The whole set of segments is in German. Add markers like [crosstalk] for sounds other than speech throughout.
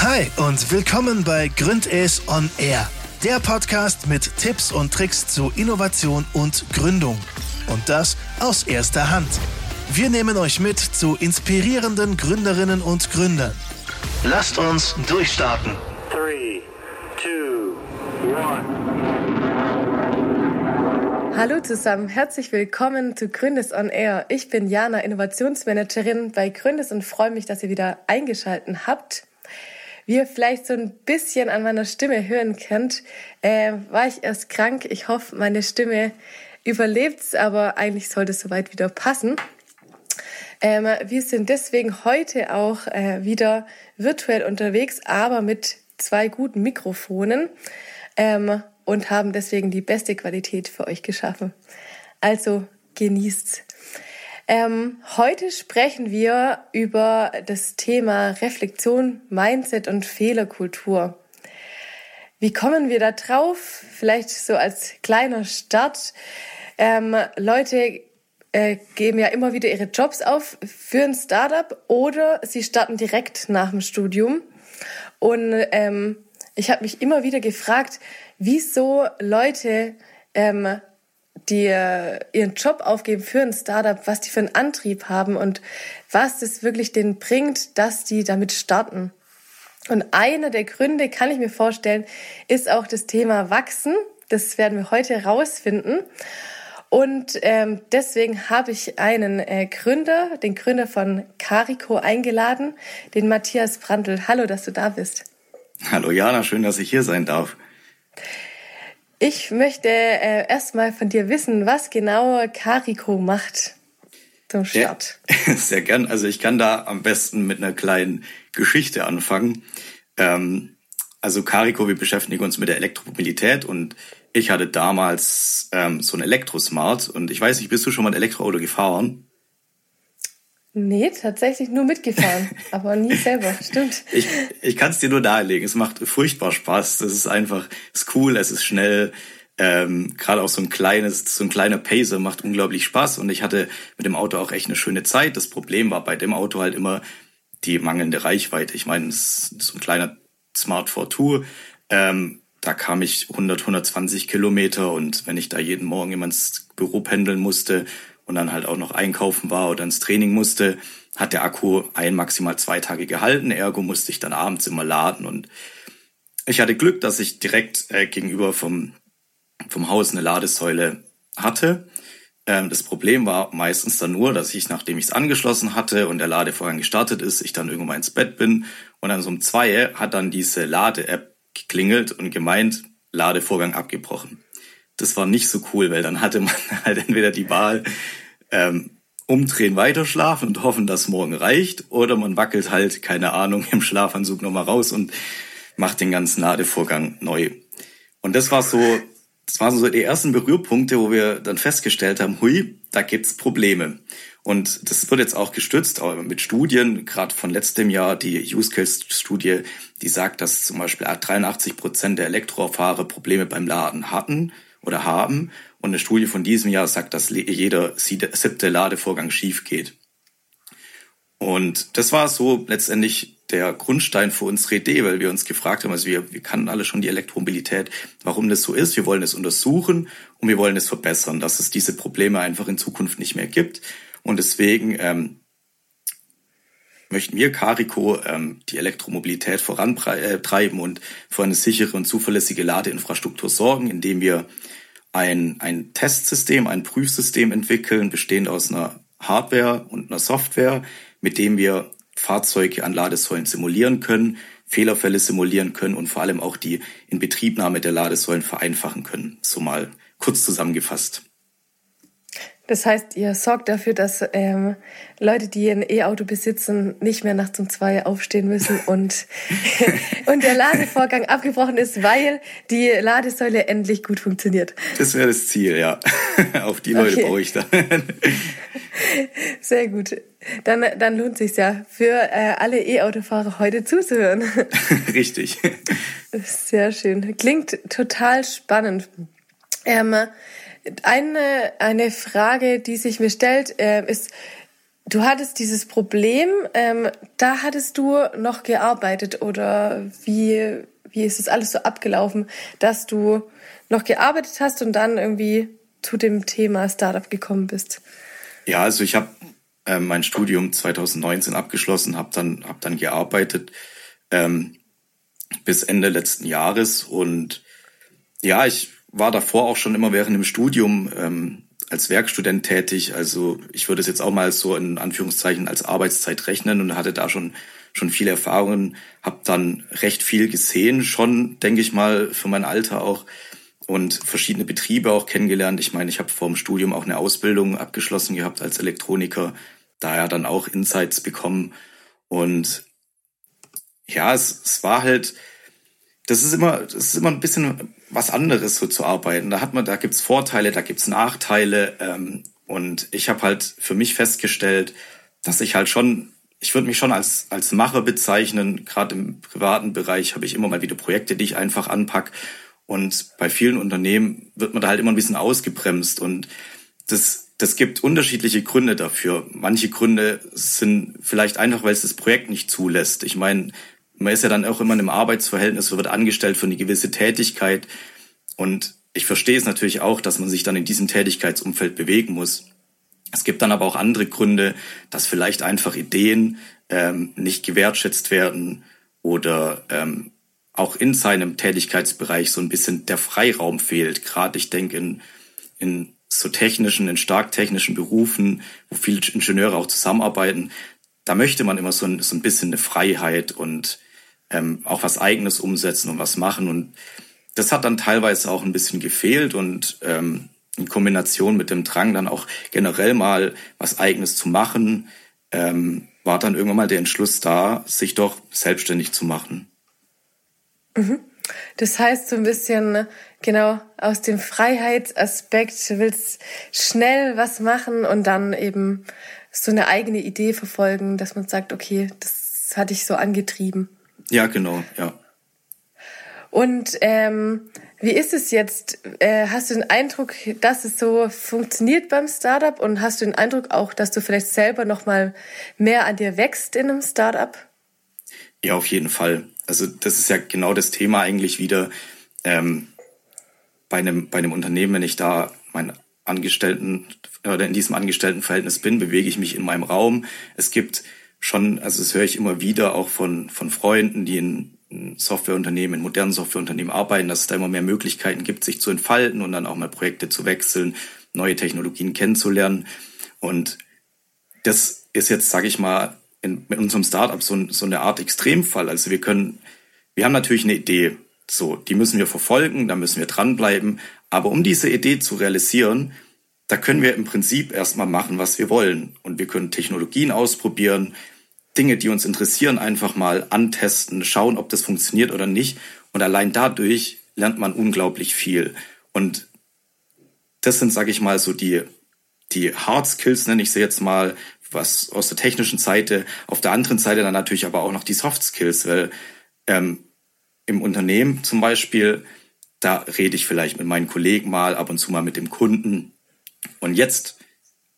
Hi und willkommen bei Gründes on Air, der Podcast mit Tipps und Tricks zu Innovation und Gründung. Und das aus erster Hand. Wir nehmen euch mit zu inspirierenden Gründerinnen und Gründern. Lasst uns durchstarten. 3, 2, 1. Hallo zusammen, herzlich willkommen zu Gründes on Air. Ich bin Jana, Innovationsmanagerin bei Gründes und freue mich, dass ihr wieder eingeschaltet habt. Wie ihr vielleicht so ein bisschen an meiner Stimme hören könnt, äh, war ich erst krank. Ich hoffe, meine Stimme überlebt's, aber eigentlich sollte es soweit wieder passen. Ähm, wir sind deswegen heute auch äh, wieder virtuell unterwegs, aber mit zwei guten Mikrofonen ähm, und haben deswegen die beste Qualität für euch geschaffen. Also genießt's. Ähm, heute sprechen wir über das Thema Reflexion, Mindset und Fehlerkultur. Wie kommen wir da drauf? Vielleicht so als kleiner Start. Ähm, Leute äh, geben ja immer wieder ihre Jobs auf für ein Startup oder sie starten direkt nach dem Studium. Und ähm, ich habe mich immer wieder gefragt, wieso Leute ähm, die äh, ihren Job aufgeben für ein Startup, was die für einen Antrieb haben und was das wirklich denen bringt, dass die damit starten. Und einer der Gründe, kann ich mir vorstellen, ist auch das Thema Wachsen. Das werden wir heute herausfinden. Und ähm, deswegen habe ich einen äh, Gründer, den Gründer von Carico eingeladen, den Matthias Brandl. Hallo, dass du da bist. Hallo Jana, schön, dass ich hier sein darf. Ich möchte äh, erstmal von dir wissen, was genau Carico macht zum Start. Ja, [laughs] sehr gern. Also ich kann da am besten mit einer kleinen Geschichte anfangen. Ähm, also Carico, wir beschäftigen uns mit der Elektromobilität und ich hatte damals ähm, so ein Elektrosmart und ich weiß nicht, bist du schon mal ein Elektroauto gefahren? Nee, tatsächlich nur mitgefahren, [laughs] aber nie selber, stimmt. Ich, ich kann es dir nur darlegen. Es macht furchtbar Spaß. Das ist einfach, ist cool, es ist schnell. Ähm, Gerade auch so ein kleines, so ein kleiner Pacer macht unglaublich Spaß und ich hatte mit dem Auto auch echt eine schöne Zeit. Das Problem war bei dem Auto halt immer die mangelnde Reichweite. Ich meine, es ist so ein kleiner Smart 4 Tour. Ähm, da kam ich 100, 120 Kilometer und wenn ich da jeden Morgen immer ins Büro pendeln musste und dann halt auch noch einkaufen war oder ins Training musste, hat der Akku ein, maximal zwei Tage gehalten. Ergo musste ich dann abends immer laden. Und ich hatte Glück, dass ich direkt äh, gegenüber vom, vom Haus eine Ladesäule hatte. Ähm, das Problem war meistens dann nur, dass ich, nachdem ich es angeschlossen hatte und der Ladevorgang gestartet ist, ich dann irgendwann ins Bett bin und dann so um zwei hat dann diese Lade-App geklingelt und gemeint, Ladevorgang abgebrochen das war nicht so cool, weil dann hatte man [laughs] halt entweder die Wahl, ähm, umdrehen, weiterschlafen und hoffen, dass morgen reicht, oder man wackelt halt, keine Ahnung, im Schlafanzug nochmal raus und macht den ganzen Ladevorgang neu. Und das war so, das waren so die ersten Berührpunkte, wo wir dann festgestellt haben, hui, da gibt's Probleme. Und das wird jetzt auch gestützt aber mit Studien, gerade von letztem Jahr, die Use Case Studie, die sagt, dass zum Beispiel 83 Prozent der Elektrofahrer Probleme beim Laden hatten oder haben. Und eine Studie von diesem Jahr sagt, dass jeder siebte Ladevorgang schief geht. Und das war so letztendlich der Grundstein für unsere Idee, weil wir uns gefragt haben, also wir, wir kannten alle schon die Elektromobilität, warum das so ist. Wir wollen es untersuchen und wir wollen es verbessern, dass es diese Probleme einfach in Zukunft nicht mehr gibt. Und deswegen ähm, möchten wir Carico ähm, die Elektromobilität vorantreiben und für eine sichere und zuverlässige Ladeinfrastruktur sorgen, indem wir ein, ein Testsystem, ein Prüfsystem entwickeln, bestehend aus einer Hardware und einer Software, mit dem wir Fahrzeuge an Ladesäulen simulieren können, Fehlerfälle simulieren können und vor allem auch die Inbetriebnahme der Ladesäulen vereinfachen können. So mal kurz zusammengefasst. Das heißt, ihr sorgt dafür, dass ähm, Leute, die ein E-Auto besitzen, nicht mehr nachts um zwei aufstehen müssen und, [laughs] und der Ladevorgang abgebrochen ist, weil die Ladesäule endlich gut funktioniert. Das wäre das Ziel, ja. [laughs] Auf die Leute okay. brauche ich dann. [laughs] Sehr gut. Dann, dann lohnt sich ja für äh, alle E-Autofahrer heute zuzuhören. Richtig. Sehr schön. Klingt total spannend. Ähm, eine, eine Frage, die sich mir stellt, äh, ist, Du hattest dieses Problem, ähm, da hattest du noch gearbeitet oder wie, wie ist es alles so abgelaufen, dass du noch gearbeitet hast und dann irgendwie zu dem Thema Startup gekommen bist? Ja, also ich habe äh, mein Studium 2019 abgeschlossen, habe dann, hab dann gearbeitet ähm, bis Ende letzten Jahres und ja, ich war davor auch schon immer während dem Studium ähm, als Werkstudent tätig. Also ich würde es jetzt auch mal so in Anführungszeichen als Arbeitszeit rechnen und hatte da schon schon viele Erfahrungen, habe dann recht viel gesehen, schon denke ich mal für mein Alter auch und verschiedene Betriebe auch kennengelernt. Ich meine, ich habe vor dem Studium auch eine Ausbildung abgeschlossen gehabt als Elektroniker, daher dann auch Insights bekommen und ja, es, es war halt, das ist immer, das ist immer ein bisschen was anderes so zu arbeiten. Da hat man, da gibt's Vorteile, da gibt's Nachteile. Ähm, und ich habe halt für mich festgestellt, dass ich halt schon, ich würde mich schon als als Macher bezeichnen. Gerade im privaten Bereich habe ich immer mal wieder Projekte, die ich einfach anpack. Und bei vielen Unternehmen wird man da halt immer ein bisschen ausgebremst. Und das, das gibt unterschiedliche Gründe dafür. Manche Gründe sind vielleicht einfach, weil es das Projekt nicht zulässt. Ich meine, man ist ja dann auch immer in einem Arbeitsverhältnis, wird angestellt für eine gewisse Tätigkeit. Und ich verstehe es natürlich auch, dass man sich dann in diesem Tätigkeitsumfeld bewegen muss. Es gibt dann aber auch andere Gründe, dass vielleicht einfach Ideen ähm, nicht gewertschätzt werden oder ähm, auch in seinem Tätigkeitsbereich so ein bisschen der Freiraum fehlt. Gerade ich denke in, in so technischen, in stark technischen Berufen, wo viele Ingenieure auch zusammenarbeiten, da möchte man immer so ein, so ein bisschen eine Freiheit und ähm, auch was Eigenes umsetzen und was machen. Und das hat dann teilweise auch ein bisschen gefehlt und ähm, in Kombination mit dem Drang dann auch generell mal was Eigenes zu machen, ähm, war dann irgendwann mal der Entschluss da, sich doch selbstständig zu machen. Mhm. Das heißt so ein bisschen, genau, aus dem Freiheitsaspekt, willst schnell was machen und dann eben so eine eigene Idee verfolgen, dass man sagt, okay, das hat dich so angetrieben. Ja, genau, ja. Und ähm, wie ist es jetzt? Äh, hast du den Eindruck, dass es so funktioniert beim Startup und hast du den Eindruck auch, dass du vielleicht selber noch mal mehr an dir wächst in einem Startup? Ja, auf jeden Fall. Also das ist ja genau das Thema eigentlich wieder ähm, bei einem bei einem Unternehmen, wenn ich da mein Angestellten oder in diesem Angestelltenverhältnis bin, bewege ich mich in meinem Raum. Es gibt schon, also das höre ich immer wieder auch von, von Freunden, die in, Softwareunternehmen, in modernen Softwareunternehmen arbeiten, dass es da immer mehr Möglichkeiten gibt, sich zu entfalten und dann auch mal Projekte zu wechseln, neue Technologien kennenzulernen. Und das ist jetzt, sage ich mal, in, mit unserem Startup so, so eine Art Extremfall. Also wir können, wir haben natürlich eine Idee, so, die müssen wir verfolgen, da müssen wir dranbleiben. Aber um diese Idee zu realisieren, da können wir im Prinzip erstmal machen, was wir wollen. Und wir können Technologien ausprobieren, Dinge, die uns interessieren, einfach mal antesten, schauen, ob das funktioniert oder nicht. Und allein dadurch lernt man unglaublich viel. Und das sind, sage ich mal, so die, die Hard Skills, nenne ich sie jetzt mal, was aus der technischen Seite. Auf der anderen Seite dann natürlich aber auch noch die Soft Skills, weil ähm, im Unternehmen zum Beispiel, da rede ich vielleicht mit meinen Kollegen mal, ab und zu mal mit dem Kunden und jetzt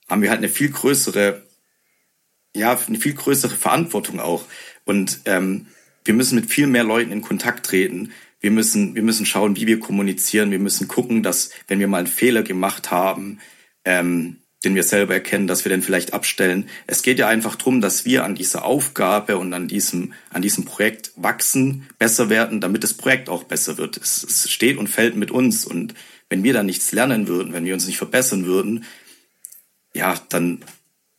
haben wir halt eine viel größere, ja, eine viel größere Verantwortung auch. Und ähm, wir müssen mit viel mehr Leuten in Kontakt treten. Wir müssen, wir müssen schauen, wie wir kommunizieren. Wir müssen gucken, dass, wenn wir mal einen Fehler gemacht haben, ähm, den wir selber erkennen, dass wir den vielleicht abstellen. Es geht ja einfach darum, dass wir an dieser Aufgabe und an diesem, an diesem Projekt wachsen, besser werden, damit das Projekt auch besser wird. Es, es steht und fällt mit uns. Und wenn wir da nichts lernen würden, wenn wir uns nicht verbessern würden, ja, dann,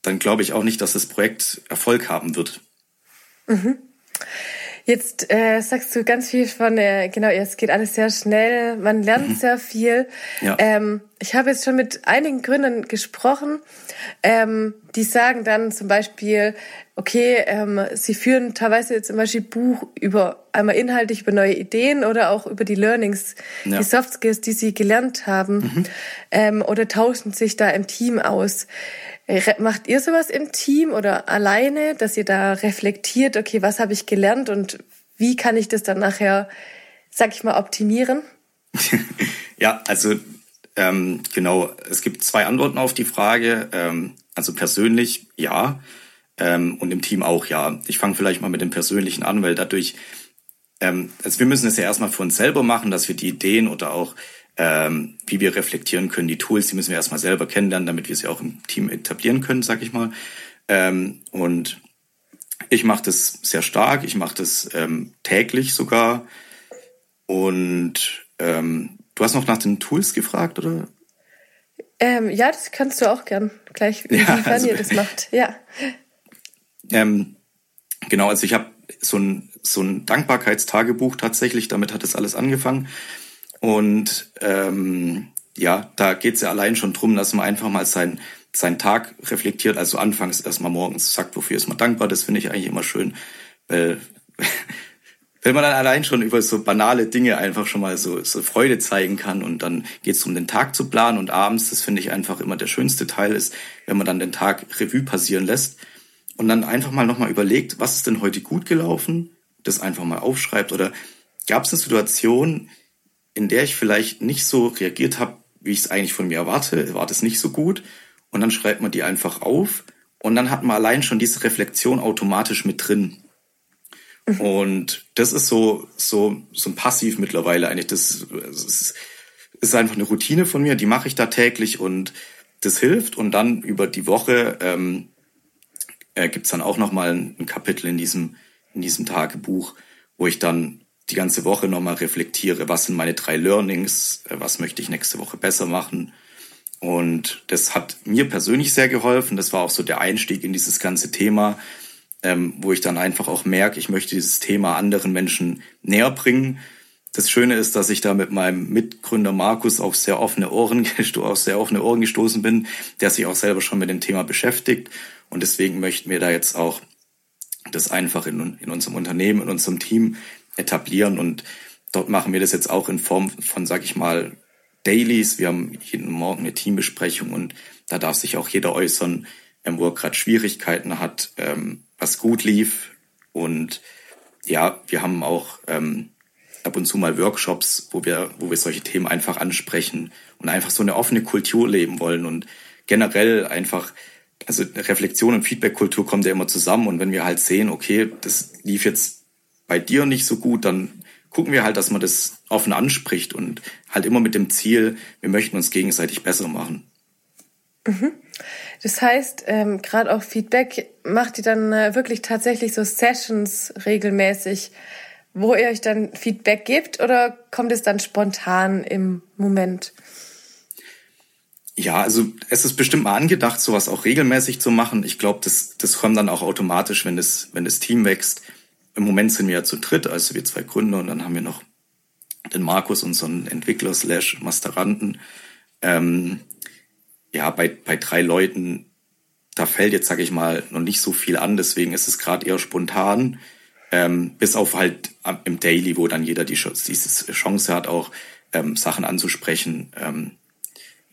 dann glaube ich auch nicht, dass das Projekt Erfolg haben wird. Mhm. Jetzt äh, sagst du ganz viel von, äh, genau, es geht alles sehr schnell, man lernt mhm. sehr viel. Ja. Ähm, ich habe jetzt schon mit einigen Gründern gesprochen, ähm, die sagen dann zum Beispiel, okay, ähm, sie führen teilweise zum Beispiel Buch über einmal inhaltlich über neue Ideen oder auch über die Learnings, ja. die Soft Skills, die sie gelernt haben, mhm. ähm, oder tauschen sich da im Team aus. Macht ihr sowas im Team oder alleine, dass ihr da reflektiert, okay, was habe ich gelernt und wie kann ich das dann nachher, sag ich mal, optimieren? [laughs] ja, also Ähm, genau, es gibt zwei Antworten auf die Frage. Ähm, also persönlich ja ähm, und im Team auch ja. Ich fange vielleicht mal mit dem Persönlichen an, weil dadurch, ähm, also wir müssen es ja erstmal für uns selber machen, dass wir die Ideen oder auch ähm, wie wir reflektieren können, die Tools, die müssen wir erstmal selber kennenlernen, damit wir sie auch im Team etablieren können, sag ich mal. Ähm, und ich mache das sehr stark, ich mache das ähm, täglich sogar. Und ähm, du hast noch nach den Tools gefragt, oder? Ähm, ja, das kannst du auch gern gleich, inwiefern ja, also, ihr das macht. Ja. Ähm, genau, also ich habe so ein, so ein Dankbarkeitstagebuch tatsächlich, damit hat das alles angefangen. Und ähm, ja, da geht es ja allein schon drum, dass man einfach mal seinen seinen Tag reflektiert. Also anfangs erstmal morgens sagt, wofür ist man dankbar. Das finde ich eigentlich immer schön, weil [laughs] wenn man dann allein schon über so banale Dinge einfach schon mal so, so Freude zeigen kann und dann geht es um den Tag zu planen und abends, das finde ich einfach immer der schönste Teil ist, wenn man dann den Tag Revue passieren lässt und dann einfach mal nochmal überlegt, was ist denn heute gut gelaufen, das einfach mal aufschreibt oder gab es eine Situation, in der ich vielleicht nicht so reagiert habe, wie ich es eigentlich von mir erwarte, war das nicht so gut und dann schreibt man die einfach auf und dann hat man allein schon diese Reflexion automatisch mit drin. Und das ist so, so, so ein Passiv mittlerweile eigentlich. Das, das ist einfach eine Routine von mir, die mache ich da täglich und das hilft. Und dann über die Woche ähm, äh, gibt dann auch nochmal ein, ein Kapitel in diesem, in diesem Tagebuch, wo ich dann die ganze Woche nochmal reflektiere, was sind meine drei Learnings, äh, was möchte ich nächste Woche besser machen. Und das hat mir persönlich sehr geholfen. Das war auch so der Einstieg in dieses ganze Thema, ähm, wo ich dann einfach auch merke, ich möchte dieses Thema anderen Menschen näher bringen. Das Schöne ist, dass ich da mit meinem Mitgründer Markus auf sehr offene Ohren, [laughs] auf sehr offene Ohren gestoßen bin, der sich auch selber schon mit dem Thema beschäftigt. Und deswegen möchten wir da jetzt auch das einfach in, in unserem Unternehmen, in unserem Team etablieren. Und dort machen wir das jetzt auch in Form von, sag ich mal, Dailies. Wir haben jeden Morgen eine Teambesprechung und da darf sich auch jeder äußern, ähm, wo er gerade Schwierigkeiten hat, ähm, was gut lief. Und ja, wir haben auch ähm, ab und zu mal Workshops, wo wir, wo wir solche Themen einfach ansprechen und einfach so eine offene Kultur leben wollen und generell einfach, also Reflexion und Feedback-Kultur kommt ja immer zusammen und wenn wir halt sehen, okay, das lief jetzt bei dir nicht so gut, dann gucken wir halt, dass man das offen anspricht und halt immer mit dem Ziel, wir möchten uns gegenseitig besser machen. Mhm. Das heißt, ähm, gerade auch Feedback macht ihr dann äh, wirklich tatsächlich so Sessions regelmäßig, wo ihr euch dann Feedback gebt oder kommt es dann spontan im Moment? Ja, also es ist bestimmt mal angedacht, sowas auch regelmäßig zu machen. Ich glaube, das, das kommt dann auch automatisch, wenn das, wenn das Team wächst. Im Moment sind wir ja zu dritt, also wir zwei Gründer und dann haben wir noch den Markus, unseren Entwickler slash Masteranten. Ähm, ja, bei, bei drei Leuten, da fällt jetzt, sage ich mal, noch nicht so viel an, deswegen ist es gerade eher spontan. Ähm, bis auf halt im Daily, wo dann jeder die Chance hat, auch ähm, Sachen anzusprechen. Ähm,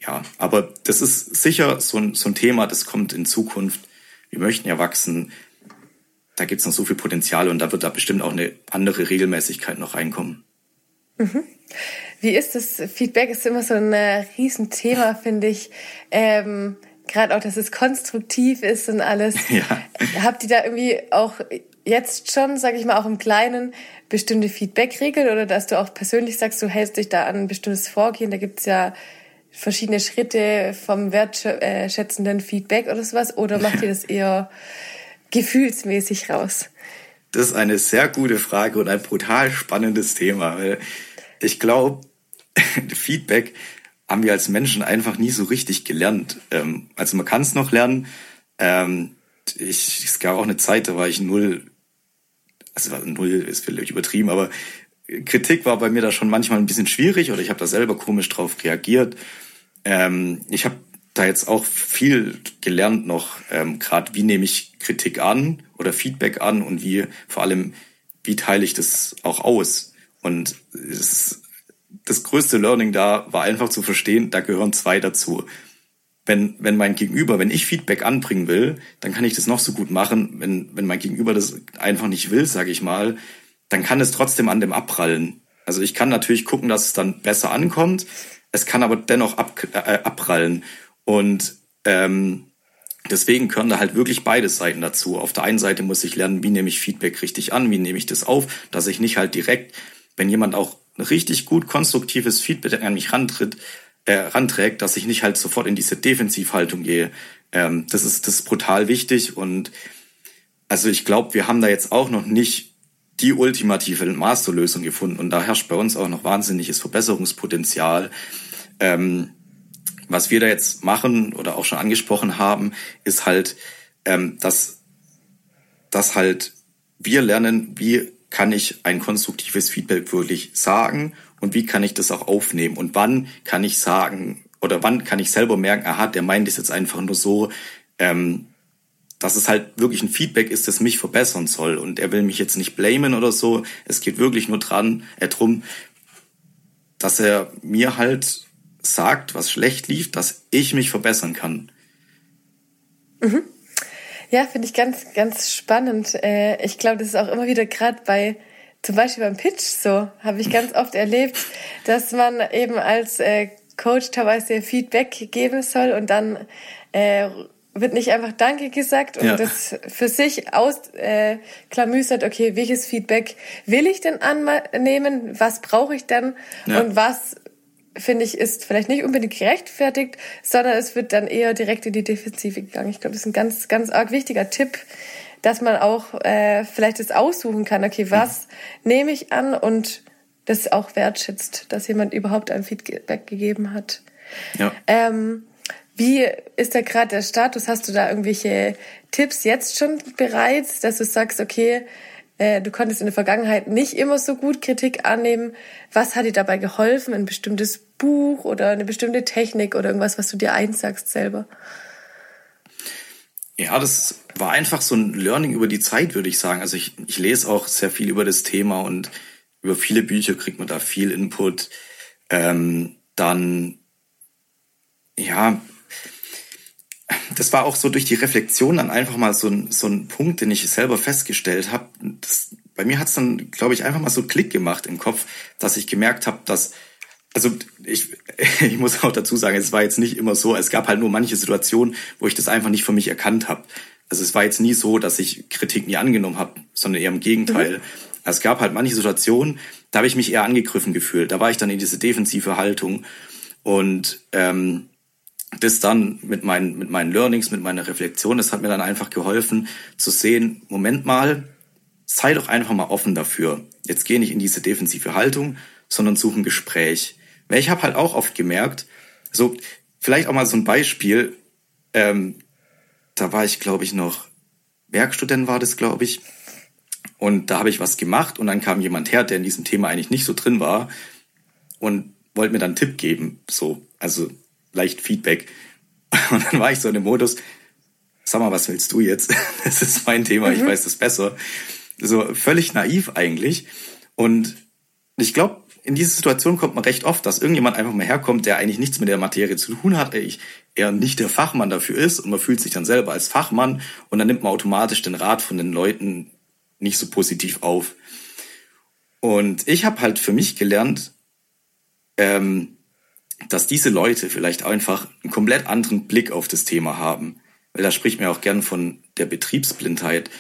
ja, aber das ist sicher so ein, so ein Thema, das kommt in Zukunft. Wir möchten ja wachsen da gibt es noch so viel Potenzial und da wird da bestimmt auch eine andere Regelmäßigkeit noch reinkommen. Mhm. Wie ist das? Feedback ist immer so ein äh, Riesenthema, [laughs] finde ich. Ähm, Gerade auch, dass es konstruktiv ist und alles. [laughs] Ja. Habt ihr da irgendwie auch jetzt schon, sage ich mal, auch im Kleinen bestimmte Feedback-Regeln oder dass du auch persönlich sagst, du hältst dich da an ein bestimmtes Vorgehen? Da gibt es ja verschiedene Schritte vom wertschätzenden Feedback oder sowas. Oder macht ihr das eher gefühlsmäßig raus? Das ist eine sehr gute Frage und ein brutal spannendes Thema. Ich glaube, [laughs] Feedback haben wir als Menschen einfach nie so richtig gelernt. Ähm, also man kann es noch lernen. Ähm, ich, es gab auch eine Zeit, da war ich null, also null ist vielleicht übertrieben, aber Kritik war bei mir da schon manchmal ein bisschen schwierig oder ich habe da selber komisch drauf reagiert. Ähm, ich habe da jetzt auch viel gelernt noch, ähm, gerade wie nehme ich Kritik an oder Feedback an und wie vor allem, wie teile ich das auch aus. Und das, das größte Learning da war einfach zu verstehen, da gehören zwei dazu. Wenn, wenn mein Gegenüber, wenn ich Feedback anbringen will, dann kann ich das noch so gut machen. Wenn, wenn mein Gegenüber das einfach nicht will, sage ich mal, dann kann es trotzdem an dem abprallen. Also ich kann natürlich gucken, dass es dann besser ankommt, es kann aber dennoch ab, äh, abprallen. Und ähm, deswegen gehören da halt wirklich beide Seiten dazu. Auf der einen Seite muss ich lernen, wie nehme ich Feedback richtig an, wie nehme ich das auf, dass ich nicht halt direkt, wenn jemand auch richtig gut konstruktives Feedback an mich rantritt, äh, ranträgt, dass ich nicht halt sofort in diese Defensivhaltung gehe. Ähm, das ist das ist brutal wichtig und also ich glaube, wir haben da jetzt auch noch nicht die ultimative Masterlösung gefunden und da herrscht bei uns auch noch wahnsinniges Verbesserungspotenzial. Ähm, was wir da jetzt machen oder auch schon angesprochen haben, ist halt, ähm, dass, dass halt wir lernen, wie kann ich ein konstruktives Feedback wirklich sagen und wie kann ich das auch aufnehmen und wann kann ich sagen oder wann kann ich selber merken, aha, der meint es jetzt einfach nur so, ähm, dass es halt wirklich ein Feedback ist, das mich verbessern soll und er will mich jetzt nicht blamen oder so. Es geht wirklich nur dran, äh, drum, dass er mir halt sagt, was schlecht lief, dass ich mich verbessern kann. Mhm. Ja, finde ich ganz, ganz spannend. Äh, ich glaube, das ist auch immer wieder gerade bei, zum Beispiel beim Pitch so, habe ich ganz oft erlebt, dass man eben als äh, Coach teilweise Feedback geben soll und dann äh, wird nicht einfach Danke gesagt und ja. das für sich ausklamüsert, äh, okay, welches Feedback will ich denn annehmen, was brauche ich denn ja. und was finde ich, ist vielleicht nicht unbedingt gerechtfertigt, sondern es wird dann eher direkt in die Defensive gegangen. Ich glaube, das ist ein ganz, ganz arg wichtiger Tipp, dass man auch äh, vielleicht das aussuchen kann, okay, was mhm. nehme ich an und das auch wertschätzt, dass jemand überhaupt ein Feedback gegeben hat. Ja. Ähm, wie ist da gerade der Status? Hast du da irgendwelche Tipps jetzt schon bereits, dass du sagst, okay, äh, du konntest in der Vergangenheit nicht immer so gut Kritik annehmen. Was hat dir dabei geholfen? Ein bestimmtes Buch oder eine bestimmte Technik oder irgendwas, was du dir einsagst selber? Ja, das war einfach so ein Learning über die Zeit, würde ich sagen. Also ich, ich lese auch sehr viel über das Thema und über viele Bücher kriegt man da viel Input. Ähm, dann, ja, das war auch so durch die Reflexion dann einfach mal so ein, so ein Punkt, den ich selber festgestellt habe. Bei mir hat es dann, glaube ich, einfach mal so Klick gemacht im Kopf, dass ich gemerkt habe, dass also ich, [laughs] ich muss auch dazu sagen, es war jetzt nicht immer so, es gab halt nur manche Situationen, wo ich das einfach nicht für mich erkannt habe. Also es war jetzt nie so, dass ich Kritik nie angenommen habe, sondern eher im Gegenteil. Mhm. Es gab halt manche Situationen, da habe ich mich eher angegriffen gefühlt. Da war ich dann in diese defensive Haltung. Und ähm, das dann mit meinen, mit meinen Learnings, mit meiner Reflexion, das hat mir dann einfach geholfen zu sehen, Moment mal, sei doch einfach mal offen dafür. Jetzt gehe nicht in diese defensive Haltung, sondern suche ein Gespräch. Weil ich habe halt auch oft gemerkt, so vielleicht auch mal so ein Beispiel, ähm, da war ich, glaube ich, noch Werkstudent war das, glaube ich. Und da habe ich was gemacht und dann kam jemand her, der in diesem Thema eigentlich nicht so drin war und wollte mir dann einen Tipp geben. So, also leicht Feedback. [laughs] Und dann war ich so in dem Modus, sag mal, was willst du jetzt? [laughs] Das ist mein Thema, mhm. ich weiß das besser. So völlig naiv eigentlich. Und ich glaube, in diese Situation kommt man recht oft, dass irgendjemand einfach mal herkommt, der eigentlich nichts mit der Materie zu tun hat, eher nicht der Fachmann dafür ist und man fühlt sich dann selber als Fachmann und dann nimmt man automatisch den Rat von den Leuten nicht so positiv auf. Und ich habe halt für mich gelernt, ähm, dass diese Leute vielleicht einfach einen komplett anderen Blick auf das Thema haben. Weil da spricht mir auch gern von der Betriebsblindheit.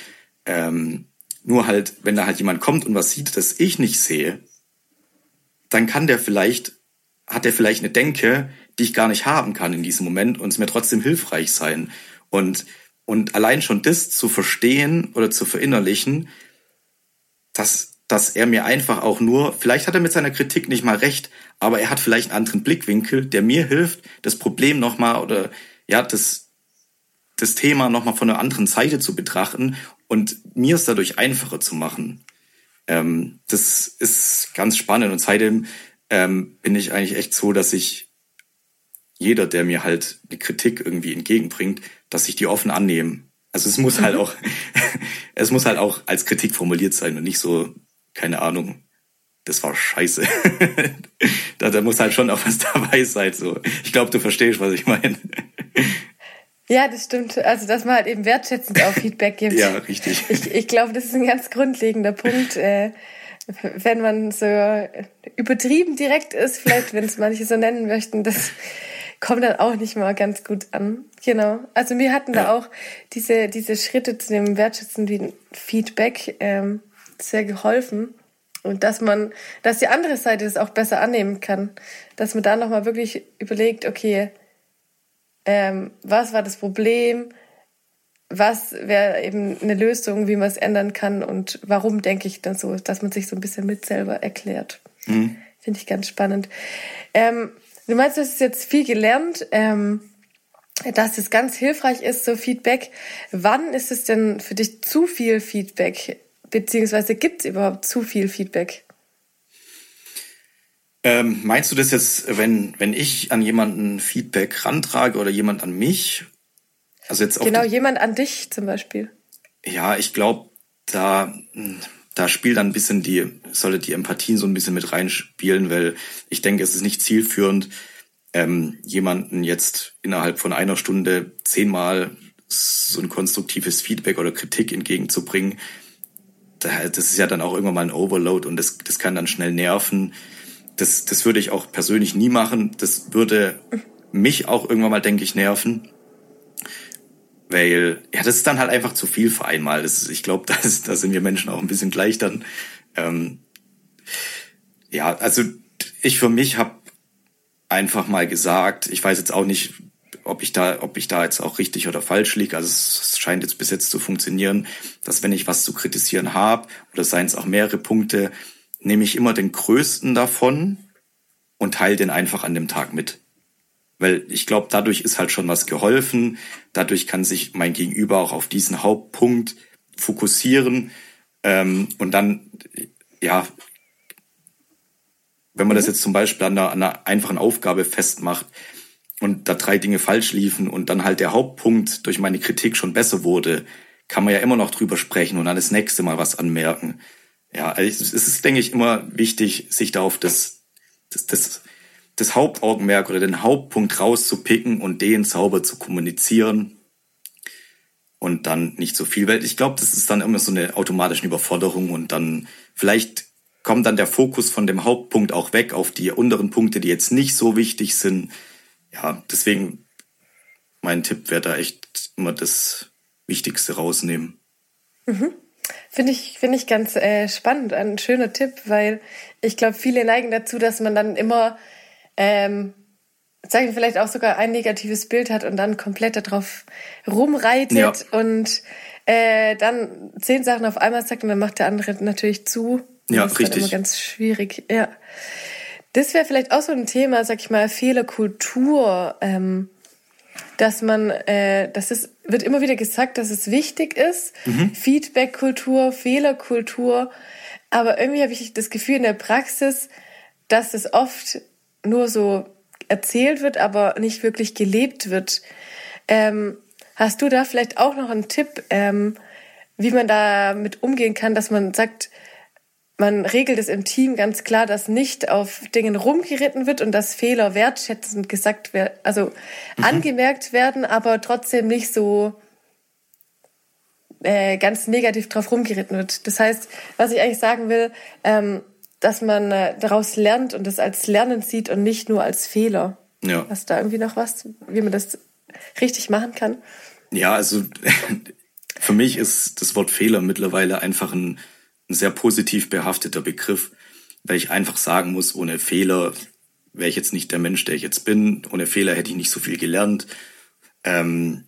Ähm, nur halt, wenn da halt jemand kommt und was sieht, das ich nicht sehe, dann kann der vielleicht, hat der vielleicht eine Denke, die ich gar nicht haben kann in diesem Moment und es mir trotzdem hilfreich sein. Und, und allein schon das zu verstehen oder zu verinnerlichen, das dass er mir einfach auch nur, vielleicht hat er mit seiner Kritik nicht mal recht, aber er hat vielleicht einen anderen Blickwinkel, der mir hilft, das Problem nochmal oder ja, das, das Thema nochmal von einer anderen Seite zu betrachten und mir es dadurch einfacher zu machen. Ähm, das ist ganz spannend und seitdem ähm, bin ich eigentlich echt so, dass ich jeder, der mir halt eine Kritik irgendwie entgegenbringt, dass ich die offen annehme. Also es muss halt mhm. auch, [laughs] es muss halt auch als Kritik formuliert sein und nicht so keine Ahnung, das war scheiße. [laughs] da, da muss halt schon auch was [laughs] dabei sein. So. Ich glaube, du verstehst, was ich meine. [laughs] Ja, das stimmt. Also, dass man halt eben wertschätzend auch Feedback gibt. ja, richtig. Ich, ich glaube, das ist ein ganz grundlegender Punkt, äh, wenn man so übertrieben direkt ist, vielleicht, wenn es manche so nennen möchten, das kommt dann auch nicht mal ganz gut an. Genau. Also mir hatten ja. da auch diese, diese Schritte zu dem wertschätzenden Feedback ähm, sehr geholfen. Und dass man, dass die andere Seite das auch besser annehmen kann. Dass man da nochmal wirklich überlegt, okay, ähm, was war das Problem? Was wäre eben eine Lösung, wie man es ändern kann und warum denke ich dann so, dass man sich so ein bisschen mit selber erklärt. Mhm. Finde ich ganz spannend. Ähm, du meinst, du hast jetzt viel gelernt, ähm, dass es ganz hilfreich ist, so Feedback. Wann ist es denn für dich zu viel Feedback? Beziehungsweise gibt es überhaupt zu viel Feedback? Ähm, meinst du das jetzt, wenn, wenn ich an jemanden Feedback rantrage oder jemand an mich? Also jetzt genau, jemand an dich zum Beispiel. Ja, ich glaube, da, da spielt dann ein bisschen die, sollte die Empathie so ein bisschen mit reinspielen, weil ich denke, es ist nicht zielführend, ähm, jemanden jetzt innerhalb von einer Stunde zehnmal so ein konstruktives Feedback oder Kritik entgegenzubringen. Das ist ja dann auch irgendwann mal ein Overload und das, das kann dann schnell nerven. Das, das würde ich auch persönlich nie machen. Das würde mich auch irgendwann mal, denke ich, nerven. Weil, ja, das ist dann halt einfach zu viel für einmal. Das ist, ich glaube, [laughs] da sind wir Menschen auch ein bisschen gleich dann. Ähm, ja, also ich für mich habe einfach mal gesagt, ich weiß jetzt auch nicht, ob ich da, ob ich da jetzt auch richtig oder falsch liege. Also es scheint jetzt bis jetzt zu funktionieren, dass wenn ich was zu kritisieren habe, oder seien es auch mehrere Punkte, nehme ich immer den größten davon und teile den einfach an dem Tag mit. Weil ich glaube, dadurch ist halt schon was geholfen. Dadurch kann sich mein Gegenüber auch auf diesen Hauptpunkt fokussieren. Ähm, und dann, ja, wenn man das mhm. jetzt zum Beispiel an einer, an einer einfachen Aufgabe festmacht und da drei Dinge falsch liefen und dann halt der Hauptpunkt durch meine Kritik schon besser wurde, kann man ja immer noch drüber sprechen und dann das nächste Mal was anmerken. Ja, also es ist, denke ich, immer wichtig, sich da auf das, das, das das Hauptaugenmerk oder den Hauptpunkt rauszupicken und den sauber zu kommunizieren und dann nicht so viel. Weil ich glaube, das ist dann immer so eine automatische Überforderung und dann vielleicht kommt dann der Fokus von dem Hauptpunkt auch weg auf die unteren Punkte, die jetzt nicht so wichtig sind. Ja, deswegen mein Tipp wäre da echt immer das Wichtigste rausnehmen. Mhm. Finde ich, finde ich ganz äh, spannend, ein schöner Tipp, weil ich glaube, viele neigen dazu, dass man dann immer ähm, sage ich vielleicht auch sogar ein negatives Bild hat und dann komplett darauf rumreitet ja. und äh, dann zehn Sachen auf einmal sagt und dann macht der andere natürlich zu. Ja, das ist richtig. immer ganz schwierig. Ja, das wäre vielleicht auch so ein Thema, sag ich mal, Fehlerkultur. Ähm, dass man, äh, das ist, wird immer wieder gesagt, dass es wichtig ist, mhm. Feedback-Kultur, Fehlerkultur. Aber irgendwie habe ich das Gefühl in der Praxis, dass es oft nur so erzählt wird, aber nicht wirklich gelebt wird. Ähm, hast du da vielleicht auch noch einen Tipp, ähm, wie man damit umgehen kann, dass man sagt, man regelt es im Team ganz klar, dass nicht auf Dingen rumgeritten wird und dass Fehler wertschätzend gesagt werden, also mhm. angemerkt werden, aber trotzdem nicht so äh, ganz negativ drauf rumgeritten wird. Das heißt, was ich eigentlich sagen will, ähm, dass man äh, daraus lernt und das als Lernen sieht und nicht nur als Fehler. Ja. Hast du da irgendwie noch was, wie man das richtig machen kann? Ja, also [laughs] für mich ist das Wort Fehler mittlerweile einfach ein, ein sehr positiv behafteter Begriff, weil ich einfach sagen muss, ohne Fehler wäre ich jetzt nicht der Mensch, der ich jetzt bin. Ohne Fehler hätte ich nicht so viel gelernt. Ähm,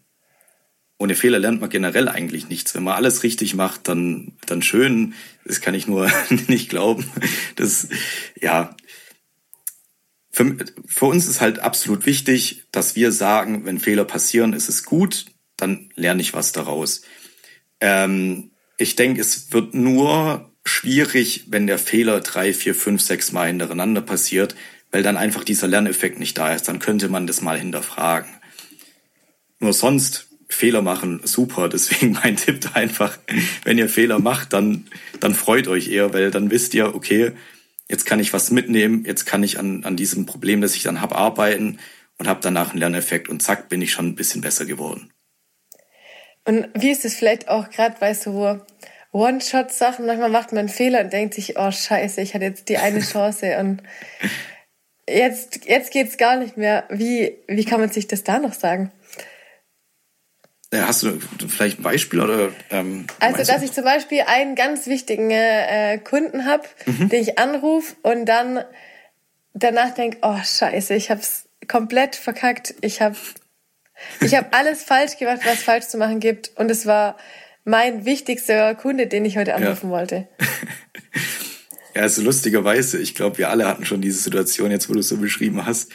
ohne Fehler lernt man generell eigentlich nichts. Wenn man alles richtig macht, dann, dann schön. Das kann ich nur [laughs] nicht glauben. Das, ja. Für, für uns ist halt absolut wichtig, dass wir sagen, wenn Fehler passieren, ist es gut, dann lerne ich was daraus. Ähm, ich denke, es wird nur schwierig, wenn der Fehler drei, vier, fünf, sechs Mal hintereinander passiert, weil dann einfach dieser Lerneffekt nicht da ist. Dann könnte man das mal hinterfragen. Nur sonst Fehler machen, super. [laughs] Deswegen mein Tipp da einfach, wenn ihr Fehler macht, dann, dann freut euch eher, weil dann wisst ihr, okay, jetzt kann ich was mitnehmen, jetzt kann ich an, an diesem Problem, das ich dann habe, arbeiten und habe danach einen Lerneffekt und zack, bin ich schon ein bisschen besser geworden. Und wie ist es vielleicht auch gerade bei so One-Shot-Sachen. Manchmal macht man einen Fehler und denkt sich, oh scheiße, ich hatte jetzt die eine Chance und jetzt, jetzt geht's gar nicht mehr. Wie, wie kann man sich das da noch sagen? Hast du vielleicht ein Beispiel oder? Ähm, also, dass ich zum Beispiel einen ganz wichtigen äh, Kunden habe, mhm. den ich anrufe und dann danach denke, oh Scheiße, ich habe es komplett verkackt. Ich habe ich hab alles falsch gemacht, was falsch zu machen gibt. Und es war mein wichtigster Kunde, den ich heute anrufen ja. wollte. [laughs] ja, also lustigerweise, ich glaube, wir alle hatten schon diese Situation, jetzt wo du es so beschrieben hast.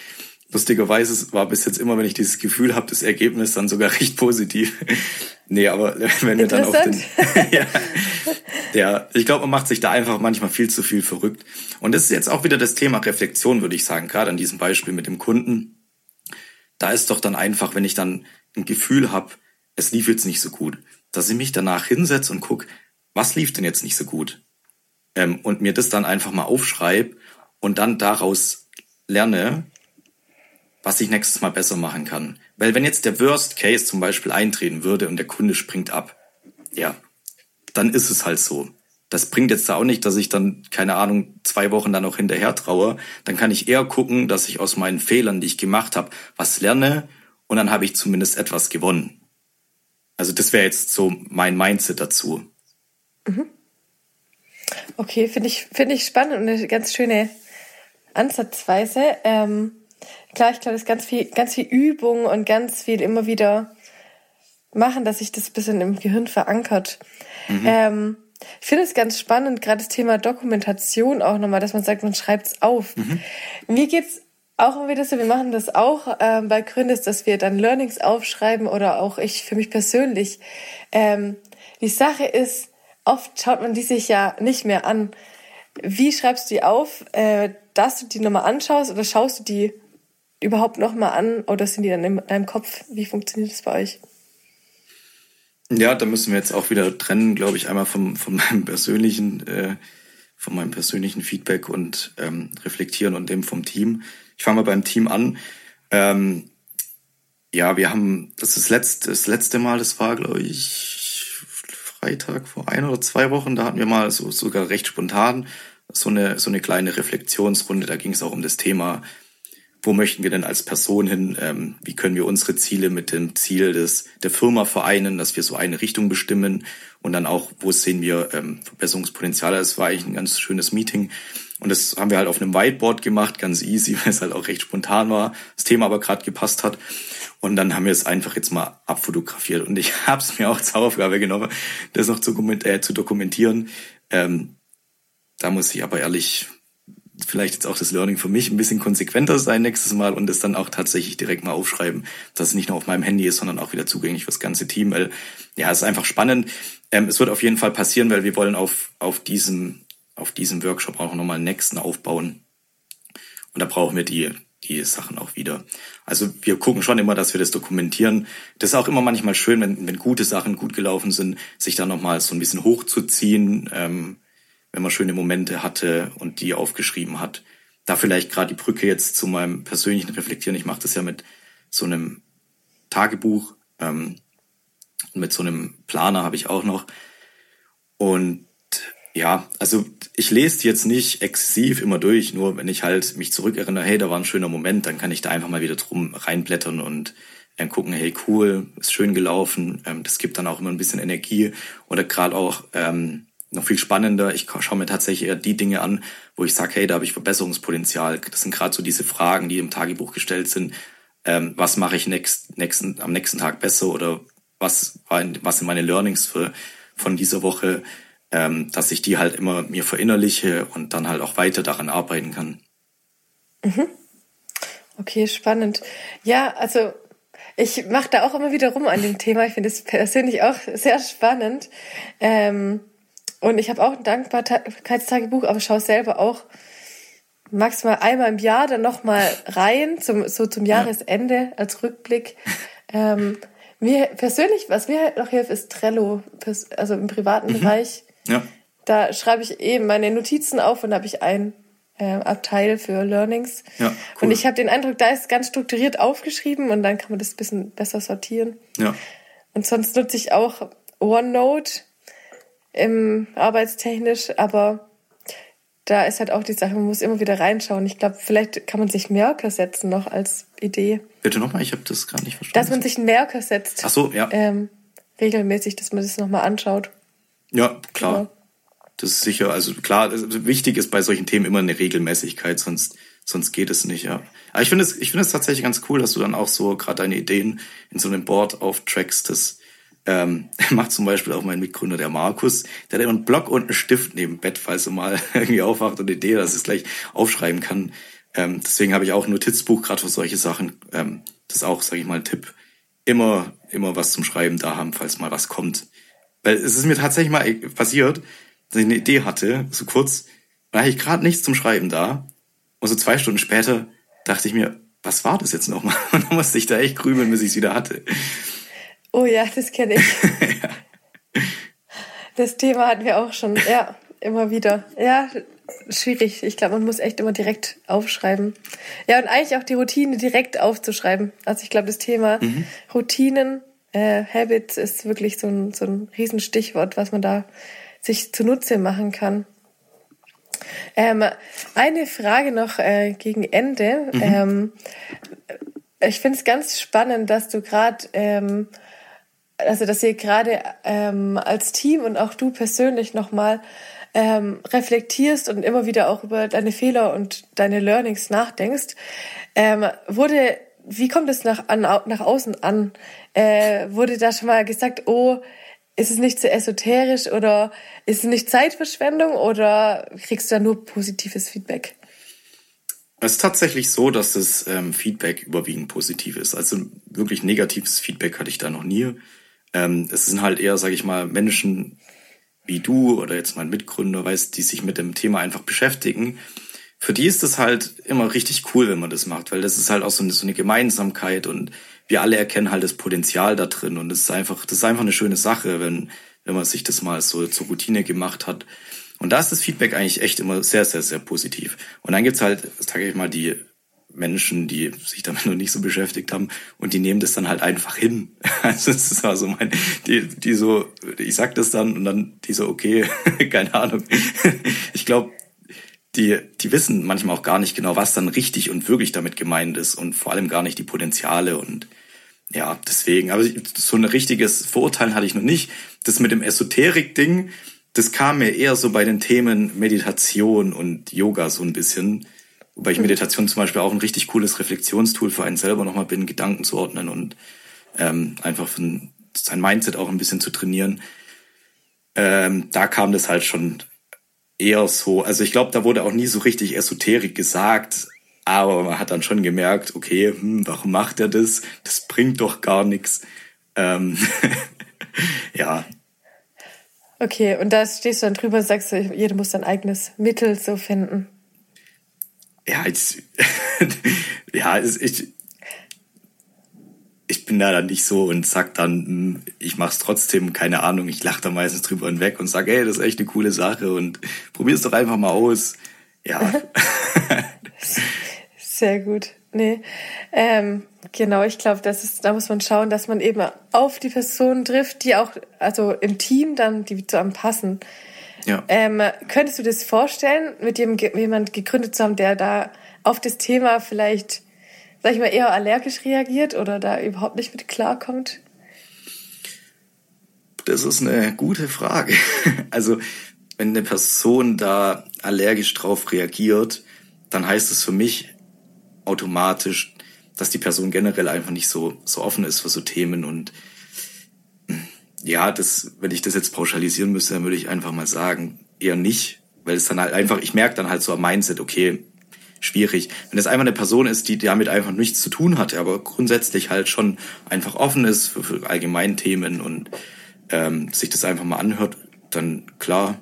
Lustigerweise war bis jetzt immer, wenn ich dieses Gefühl habe, das Ergebnis dann sogar [laughs] recht positiv. nee, aber [laughs] wenn wir dann auf den. ja, ja, ich glaube, man macht sich da einfach manchmal viel zu viel verrückt. Und das ist jetzt auch wieder das Thema Reflexion, würde ich sagen, gerade an diesem Beispiel mit dem Kunden. Da ist doch dann einfach, wenn ich dann ein Gefühl habe, es lief jetzt nicht so gut, dass ich mich danach hinsetze und guck, was lief denn jetzt nicht so gut? Ähm, und mir das dann einfach mal aufschreibe und dann daraus lerne, was ich nächstes Mal besser machen kann. Weil wenn jetzt der Worst Case zum Beispiel eintreten würde und der Kunde springt ab, ja, dann ist es halt so. Das bringt jetzt da auch nicht, dass ich dann, keine Ahnung, zwei Wochen dann noch hinterher traue. Dann kann ich eher gucken, dass ich aus meinen Fehlern, die ich gemacht habe, was lerne und dann habe ich zumindest etwas gewonnen. Also das wäre jetzt so mein Mindset dazu. Mhm. Okay, finde ich, finde ich spannend und eine ganz schöne Ansatzweise. Ähm Klar, ich glaube, das ist ganz viel, ganz viel Übung und ganz viel immer wieder machen, dass sich das ein bisschen im Gehirn verankert. Mhm. Ähm, ich finde es ganz spannend, gerade das Thema Dokumentation auch nochmal, dass man sagt, man schreibt es auf. Mhm. Mir geht's auch immer wieder so, wir machen das auch ähm, bei Gründes, dass wir dann Learnings aufschreiben oder auch ich für mich persönlich. Ähm, die Sache ist, oft schaut man die sich ja nicht mehr an. Wie schreibst du die auf, äh, dass du die nochmal anschaust oder schaust du die überhaupt noch mal an oder sind die dann in deinem Kopf? Wie funktioniert das bei euch? Ja, da müssen wir jetzt auch wieder trennen, glaube ich, einmal vom, von meinem persönlichen, äh, von meinem persönlichen Feedback und ähm, reflektieren und dem vom Team. Ich fange mal beim Team an. Ähm, ja, wir haben, das ist das letzte, das letzte Mal, das war, glaube ich, Freitag vor ein oder zwei Wochen, da hatten wir mal so sogar recht spontan so eine, so eine kleine Reflexionsrunde. Da ging es auch um das Thema wo möchten wir denn als Person hin, ähm, wie können wir unsere Ziele mit dem Ziel des, der Firma vereinen, dass wir so eine Richtung bestimmen und dann auch, wo sehen wir ähm, Verbesserungspotenziale. Das war eigentlich ein ganz schönes Meeting und das haben wir halt auf einem Whiteboard gemacht, ganz easy, [laughs] weil es halt auch recht spontan war, das Thema aber gerade gepasst hat. Und dann haben wir es einfach jetzt mal abfotografiert und ich [laughs] habe es mir auch zur Aufgabe genommen, das noch zu, äh, zu dokumentieren. Ähm, da muss ich aber ehrlich vielleicht jetzt auch das Learning für mich ein bisschen konsequenter sein nächstes Mal und es dann auch tatsächlich direkt mal aufschreiben, dass es nicht nur auf meinem Handy ist, sondern auch wieder zugänglich fürs ganze Team, weil ja, es ist einfach spannend. Ähm, es wird auf jeden Fall passieren, weil wir wollen auf, auf diesem, auf diesem Workshop auch nochmal einen nächsten aufbauen. Und da brauchen wir die, die Sachen auch wieder. Also wir gucken schon immer, dass wir das dokumentieren. Das ist auch immer manchmal schön, wenn, wenn gute Sachen gut gelaufen sind, sich dann nochmal so ein bisschen hochzuziehen, ähm, wenn man schöne Momente hatte und die aufgeschrieben hat. Da vielleicht gerade die Brücke jetzt zu meinem persönlichen Reflektieren. Ich mache das ja mit so einem Tagebuch ähm, und mit so einem Planer habe ich auch noch. Und ja, also ich lese jetzt nicht exzessiv immer durch, nur wenn ich halt mich zurückerinnere, hey, da war ein schöner Moment, dann kann ich da einfach mal wieder drum reinblättern und äh, gucken, hey, cool, ist schön gelaufen. Ähm, das gibt dann auch immer ein bisschen Energie. Oder gerade auch ähm, noch viel spannender. Ich schaue mir tatsächlich eher die Dinge an, wo ich sage, hey, da habe ich Verbesserungspotenzial. Das sind gerade so diese Fragen, die im Tagebuch gestellt sind. Ähm, was mache ich next, nächsten, am nächsten Tag besser oder was, was sind meine Learnings für, von dieser Woche, ähm, dass ich die halt immer mir verinnerliche und dann halt auch weiter daran arbeiten kann. Mhm. Okay, spannend. Ja, also ich mache da auch immer wieder rum an dem Thema. Ich finde es persönlich auch sehr spannend. Ähm, und ich habe auch ein Dankbarkeitstagebuch, aber schaue selber auch maximal einmal im Jahr dann nochmal rein, zum, so zum Jahresende als Rückblick. Ähm, mir persönlich, was mir halt noch hilft, ist Trello, also im privaten mhm. Bereich. Ja. Da schreibe ich eben meine Notizen auf und da habe ich ein äh, Abteil für Learnings. Ja, cool. Und ich habe den Eindruck, da ist ganz strukturiert aufgeschrieben und dann kann man das ein bisschen besser sortieren. Ja. Und sonst nutze ich auch OneNote im arbeitstechnisch, aber da ist halt auch die Sache, man muss immer wieder reinschauen. Ich glaube, vielleicht kann man sich Merker setzen noch als Idee. Bitte nochmal, ich habe das gerade nicht verstanden. Dass man sich einen Merker setzt. Ach so, ja. Ähm, regelmäßig, dass man das nochmal anschaut. Ja, klar. Genau. Das ist sicher, also klar, wichtig ist bei solchen Themen immer eine Regelmäßigkeit, sonst, sonst geht es nicht, ja. Aber ich finde es, ich finde es tatsächlich ganz cool, dass du dann auch so gerade deine Ideen in so einem Board auftrackst. Das ähm, [laughs] macht zum Beispiel auch mein Mitgründer, der Markus, der hat immer einen Block und einen Stift neben Bett, falls er mal [laughs] irgendwie aufwacht und eine Idee, dass es gleich aufschreiben kann. Ähm, deswegen habe ich auch ein Notizbuch gerade für solche Sachen. Ähm, das ist auch, sage ich mal, ein Tipp. Immer, immer was zum Schreiben da haben, falls mal was kommt. Weil es ist mir tatsächlich mal passiert, dass ich eine Idee hatte, so kurz, da hatte ich gerade nichts zum Schreiben da. Und so zwei Stunden später dachte ich mir, was war das jetzt nochmal? [laughs] Und dann musste ich da echt grübeln, bis ich es wieder hatte. Oh ja, das kenne ich. [laughs] ja. Das Thema hatten wir auch schon, ja, immer wieder. Ja, schwierig. Ich glaube, man muss echt immer direkt aufschreiben. Ja, und eigentlich auch die Routine direkt aufzuschreiben. Also ich glaube, das Thema mhm. Routinen, äh, Habits ist wirklich so ein, so ein Riesenstichwort, was man da sich zunutze machen kann. Ähm, eine Frage noch äh, gegen Ende. Mhm. Ähm, ich finde es ganz spannend, dass du gerade, ähm, also dass ihr gerade ähm, als Team und auch du persönlich nochmal ähm, reflektierst und immer wieder auch über deine Fehler und deine Learnings nachdenkst. Ähm, wurde, wie kommt es nach, an, nach außen an? Äh, wurde da schon mal gesagt, oh, ist es nicht zu esoterisch oder ist es nicht Zeitverschwendung oder kriegst du da nur positives Feedback? Es ist tatsächlich so, dass das ähm, Feedback überwiegend positiv ist. Also wirklich negatives Feedback hatte ich da noch nie. Ähm, es sind halt eher, sage ich mal, Menschen wie du oder jetzt mein Mitgründer, weißt, die sich mit dem Thema einfach beschäftigen. Für die ist das halt immer richtig cool, wenn man das macht, weil das ist halt auch so eine, so eine Gemeinsamkeit und wir alle erkennen halt das Potenzial da drin und es ist einfach, das ist einfach eine schöne Sache, wenn, wenn man sich das mal so zur Routine gemacht hat. Und da ist das Feedback eigentlich echt immer sehr, sehr, sehr positiv. Und dann gibt's halt, sage ich mal, die Menschen, die sich damit noch nicht so beschäftigt haben und die nehmen das dann halt einfach hin. [laughs] Also das ist also mein, die, die so, ich sag das dann und dann die so, okay, [laughs] keine Ahnung. Ich glaube, die, die wissen manchmal auch gar nicht genau, was dann richtig und wirklich damit gemeint ist und vor allem gar nicht die Potenziale und ja, deswegen. Aber so ein richtiges Vorurteil hatte ich noch nicht. Das mit dem Esoterik-Ding, das kam mir eher so bei den Themen Meditation und Yoga so ein bisschen. Wobei ich. Meditation zum Beispiel auch ein richtig cooles Reflexionstool für einen selber nochmal bin, Gedanken zu ordnen und ähm, einfach von, sein Mindset auch ein bisschen zu trainieren. Ähm, da kam das halt schon eher so, also ich glaube, da wurde auch nie so richtig Esoterik gesagt, aber man hat dann schon gemerkt, okay, hm, warum macht er das? Das bringt doch gar nichts. Ähm, [laughs] ja. Okay, und da stehst du dann drüber und sagst, jeder muss sein eigenes Mittel so finden. Ja, jetzt, [laughs] ja, ich, ich bin da dann nicht so und sag dann, hm, ich mach's trotzdem, keine Ahnung, ich lache da meistens drüber hinweg und sag, ey, das ist echt eine coole Sache und probier's doch einfach mal aus. Ja. [laughs] Sehr gut. Nee. Ähm, genau, ich glaube, das ist, da muss man schauen, dass man eben auf die Personen trifft, die auch, also im Team dann, die zu einem passen. Ja. Ähm, könntest du das vorstellen, mit jemand gegründet zu haben, der da auf das Thema vielleicht sag ich mal, eher allergisch reagiert oder da überhaupt nicht mit klarkommt? Das ist eine gute Frage. [laughs] Also, wenn eine Person da allergisch drauf reagiert, dann heißt es für mich automatisch, dass die Person generell einfach nicht so, so offen ist für so Themen und ja, das, wenn ich das jetzt pauschalisieren müsste, dann würde ich einfach mal sagen, eher nicht, weil es dann halt einfach, ich merke dann halt so am Mindset, okay, schwierig. Wenn es einfach eine Person ist, die damit einfach nichts zu tun hat, aber grundsätzlich halt schon einfach offen ist für, für allgemeine Themen und ähm, sich das einfach mal anhört, dann klar.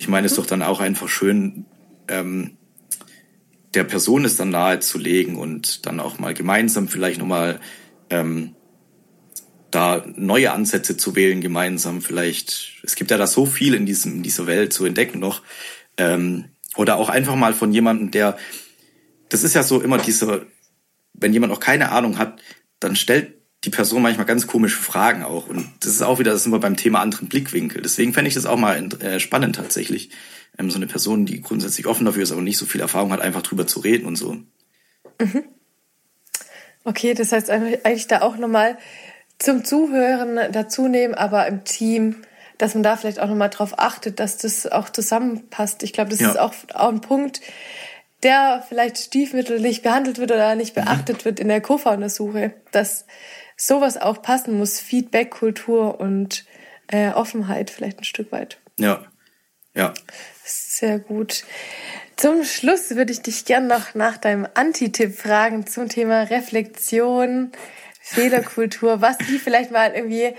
Ich meine, es ist doch dann auch einfach schön, ähm, der Person es dann nahezulegen und dann auch mal gemeinsam vielleicht nochmal ähm, da neue Ansätze zu wählen, gemeinsam vielleicht. Es gibt ja da so viel in diesem in dieser Welt zu entdecken noch. Ähm, oder auch einfach mal von jemandem, der, das ist ja so immer diese, wenn jemand auch keine Ahnung hat, dann stellt die Person manchmal ganz komische Fragen auch. Und das ist auch wieder, das sind wir beim Thema anderen Blickwinkel. Deswegen fände ich das auch mal äh, spannend tatsächlich. Ähm, so eine Person, die grundsätzlich offen dafür ist, aber nicht so viel Erfahrung hat, einfach drüber zu reden und so. Mhm. Okay, das heißt eigentlich da auch nochmal zum Zuhören dazu nehmen, aber im Team, dass man da vielleicht auch nochmal drauf achtet, dass das auch zusammenpasst. Ich glaube, das ja. ist auch, auch ein Punkt, der vielleicht stiefmütterlich behandelt wird oder nicht mhm. beachtet mhm. wird in der Co-Founder-Suche, dass sowas auch passen muss, Feedback-Kultur und äh, Offenheit vielleicht ein Stück weit. Ja, ja. Sehr gut. Zum Schluss würde ich dich gern noch nach deinem Anti-Tipp fragen zum Thema Reflexion, Fehlerkultur, was die vielleicht mal irgendwie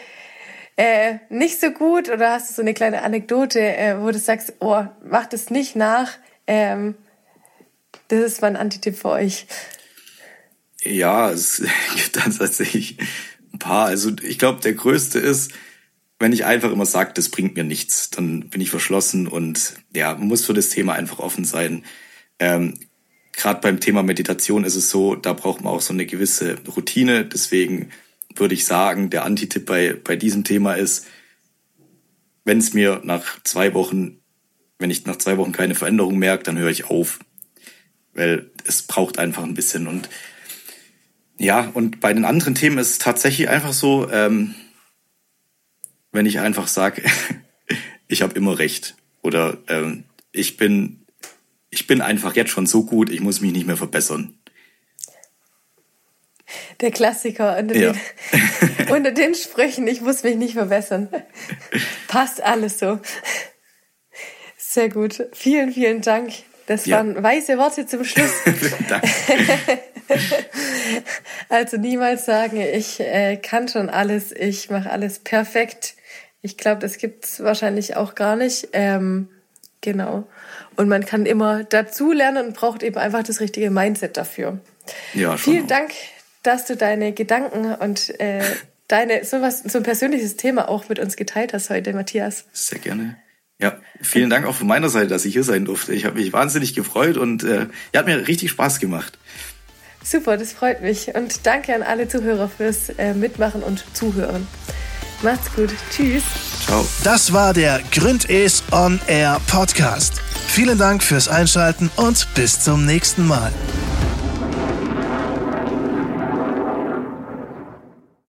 äh, nicht so gut oder hast du so eine kleine Anekdote, äh, wo du sagst, oh, mach das nicht nach. Ähm, das ist mein Antitipp für euch. Ja, es [laughs] gibt dann tatsächlich ein paar. Also ich glaube, der größte ist, wenn ich einfach immer sage, das bringt mir nichts, dann bin ich verschlossen und ja, muss für das Thema einfach offen sein. Ähm, Gerade beim Thema Meditation ist es so, da braucht man auch so eine gewisse Routine. Deswegen würde ich sagen, der Antitipp bei, bei diesem Thema ist, wenn es mir nach zwei Wochen, wenn ich nach zwei Wochen keine Veränderung merke, dann höre ich auf weil es braucht einfach ein bisschen. Und ja, und bei den anderen Themen ist es tatsächlich einfach so, ähm, wenn ich einfach sage, [laughs] ich habe immer recht oder ähm, ich bin ich bin einfach jetzt schon so gut, ich muss mich nicht mehr verbessern. Der Klassiker unter, ja. den, [laughs] unter den Sprüchen, ich muss mich nicht verbessern. Passt alles so. Sehr gut. Vielen, vielen Dank. Das ja. waren weiße Worte zum Schluss. [laughs] [laughs] also niemals sagen, ich äh, kann schon alles, ich mache alles perfekt. Ich glaube, das gibt's wahrscheinlich auch gar nicht. Ähm, genau. Und man kann immer dazu lernen und braucht eben einfach das richtige Mindset dafür. Ja, schon. Vielen Dank, dass du deine Gedanken und äh, deine sowas, so ein persönliches Thema auch mit uns geteilt hast heute, Matthias. Sehr gerne. Ja, vielen Dank auch von meiner Seite, dass ich hier sein durfte. Ich habe mich wahnsinnig gefreut und äh, ja, hat mir richtig Spaß gemacht. Super, das freut mich. Und danke an alle Zuhörer fürs äh, Mitmachen und Zuhören. Macht's gut. Tschüss. Ciao. Das war der Gründes On Air Podcast. Vielen Dank fürs Einschalten und bis zum nächsten Mal.